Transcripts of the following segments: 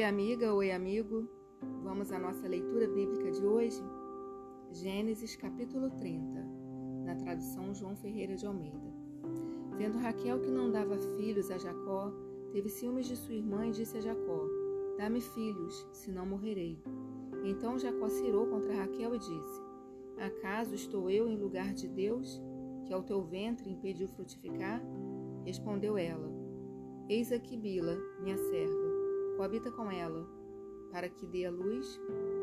Oi, amiga, oi, amigo. Vamos à nossa leitura bíblica de hoje? Gênesis capítulo 30, na tradução João Ferreira de Almeida. Vendo Raquel que não dava filhos a Jacó, teve ciúmes de sua irmã e disse a Jacó: Dá-me filhos, senão morrerei. Então Jacó se irou contra Raquel e disse: Acaso estou eu em lugar de Deus, que ao teu ventre impediu frutificar? Respondeu ela: Eis aqui Bila, minha serva coabita com ela, para que dê a luz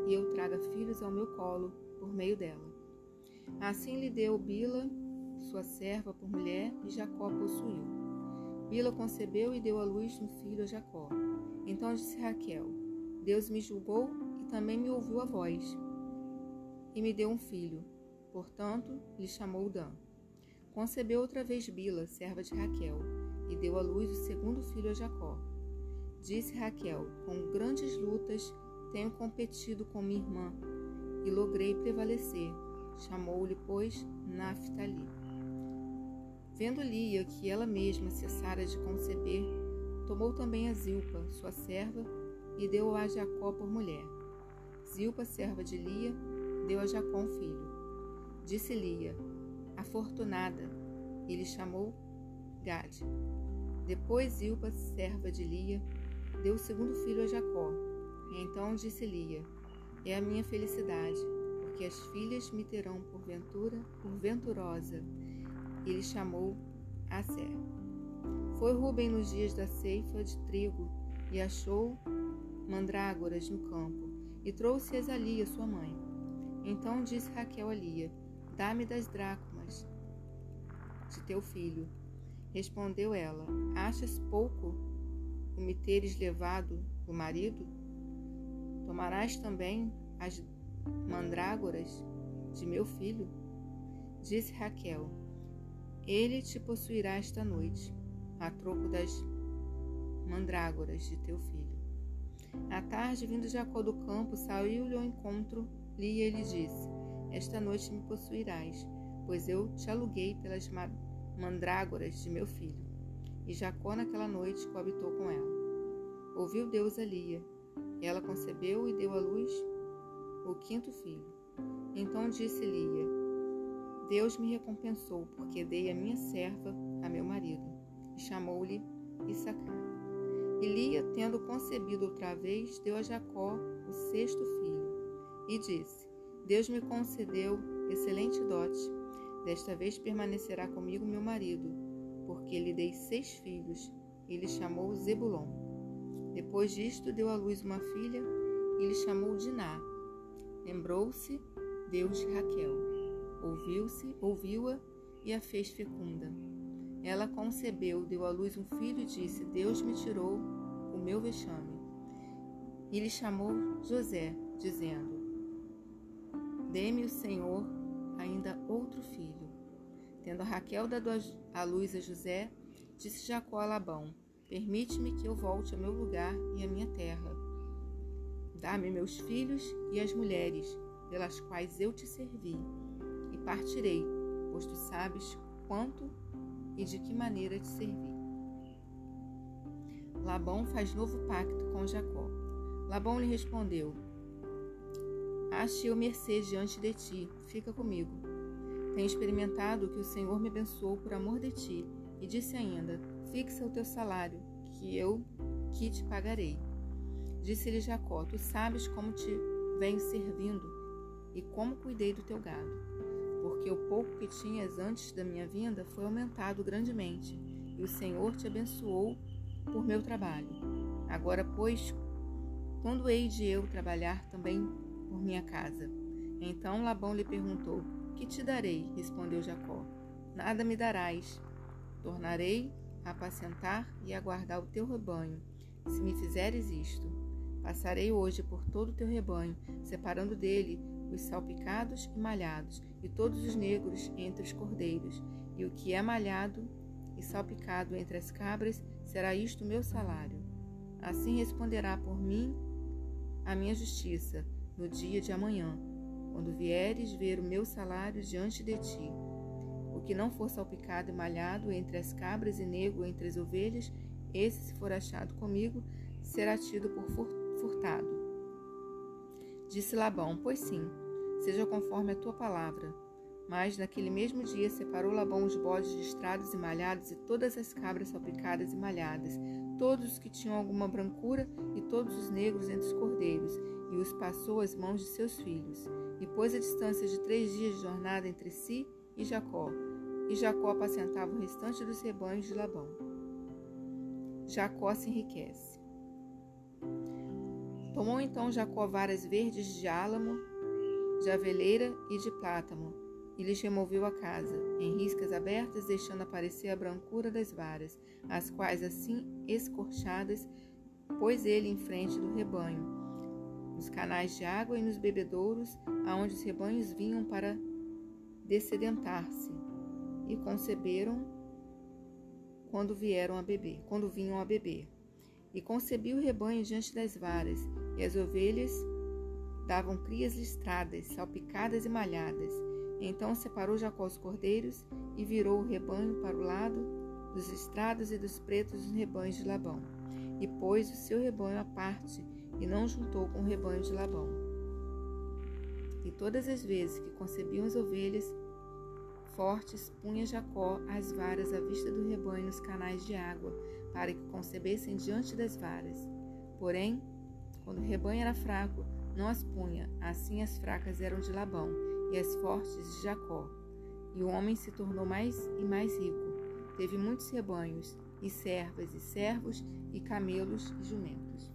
e eu traga filhos ao meu colo por meio dela. Assim lhe deu Bila, sua serva, por mulher, e Jacó possuiu. Bila concebeu e deu à luz um filho a Jacó. Então disse Raquel: Deus me julgou e também me ouviu a voz, e me deu um filho. Portanto, lhe chamou Dan. Concebeu outra vez Bila, serva de Raquel, e deu à luz o segundo filho a Jacó. Disse Raquel: Com grandes lutas tenho competido com minha irmã e logrei prevalecer. Chamou-lhe, pois, Naphtali. Vendo Lia que ela mesma cessara de conceber, tomou também a Zilpa, sua serva, e deu a Jacó por mulher. Zilpa, serva de Lia, deu a Jacó um filho. Disse Lia, afortunada, e lhe chamou Gade. Depois Zilpa, serva de Lia, deu o segundo filho a Jacó. E então disse Lia: É a minha felicidade, porque as filhas me terão por ventura, por venturosa. E lhe chamou Aser. Foi Ruben nos dias da ceifa de trigo e achou mandrágoras no campo e trouxe-as a Lia, sua mãe. Então disse Raquel a Lia: Dá-me das dracmas de teu filho. Respondeu ela: Achas pouco o me teres levado o marido? Tomarás também as mandrágoras de meu filho? Disse Raquel: Ele te possuirá esta noite, a troco das mandrágoras de teu filho. À tarde, vindo Jacó do campo, saiu-lhe ao encontro, e lhe disse: Esta noite me possuirás, pois eu te aluguei pelas mandrágoras de meu filho. E Jacó naquela noite coabitou com ela. Ouviu Deus a Lia. Ela concebeu e deu à luz o quinto filho. Então disse Lia: Deus me recompensou, porque dei a minha serva a meu marido. E chamou-lhe Issacar. E Lia, tendo concebido outra vez, deu a Jacó o sexto filho. E disse: Deus me concedeu excelente dote. Desta vez permanecerá comigo meu marido, porque lhe dei seis filhos, e lhe chamou Zebulon. Depois disto, deu à luz uma filha, e lhe chamou Diná. Lembrou-se Deus de Raquel. Ouviu-se, ouviu-a e a fez fecunda. Ela concebeu, deu à luz um filho e disse: Deus me tirou o meu vexame. E lhe chamou José, dizendo: Dê-me o Senhor ainda outro filho. Tendo Raquel dado a luz a José, disse Jacó a Labão: Permite-me que eu volte ao meu lugar e à minha terra. Dá-me meus filhos e as mulheres, pelas quais eu te servi, e partirei, pois tu sabes quanto e de que maneira te servi. Labão faz novo pacto com Jacó. Labão lhe respondeu: Ache eu mercê diante de ti, fica comigo. Tenho experimentado que o Senhor me abençoou por amor de ti, e disse ainda: Fixa o teu salário, que eu que te pagarei. Disse-lhe Jacó: Tu sabes como te venho servindo e como cuidei do teu gado, porque o pouco que tinhas antes da minha vinda foi aumentado grandemente, e o Senhor te abençoou por meu trabalho. Agora, pois, quando hei de eu trabalhar também por minha casa? Então Labão lhe perguntou: que te darei? Respondeu Jacó. Nada me darás. Tornarei a apacentar e a guardar o teu rebanho, se me fizeres isto. Passarei hoje por todo o teu rebanho, separando dele os salpicados e malhados, e todos os negros entre os cordeiros, e o que é malhado e salpicado entre as cabras, será isto o meu salário. Assim responderá por mim a minha justiça no dia de amanhã, quando vieres ver o meu salário diante de ti. O que não for salpicado e malhado entre as cabras e negro entre as ovelhas, esse, se for achado comigo, será tido por cortado. Disse Labão: Pois sim, seja conforme a tua palavra. Mas naquele mesmo dia separou Labão os bodes listrados e malhados e todas as cabras salpicadas e malhadas, todos os que tinham alguma brancura e todos os negros entre os cordeiros, e os passou às mãos de seus filhos, e pôs a distância de três dias de jornada entre si e Jacó, e Jacó apacentava o restante dos rebanhos de Labão. Jacó se enriquece. Tomou então Jacó varas verdes de álamo, de aveleira e de plátano, e lhes removeu a casa, em riscas abertas, deixando aparecer a brancura das varas, as quais assim escorchadas pôs ele em frente do rebanho, nos canais de água e nos bebedouros, aonde os rebanhos vinham para dessedentar-se, e conceberam quando vieram a beber, quando vinham a beber. E concebiu o rebanho diante das varas, e as ovelhas davam crias listradas, salpicadas e malhadas. Então separou Jacó os cordeiros e virou o rebanho para o lado dos listrados e dos pretos dos rebanhos de Labão. E pôs o seu rebanho à parte, e não juntou com o rebanho de Labão. E todas as vezes que concebiam as ovelhas, fortes, punha Jacó as varas à vista do rebanho nos canais de água, para que concebessem diante das varas. Porém, quando o rebanho era fraco, não as punha, assim as fracas eram de Labão, e as fortes de Jacó. E o homem se tornou mais e mais rico. Teve muitos rebanhos, e servas, e servos, e camelos e jumentos.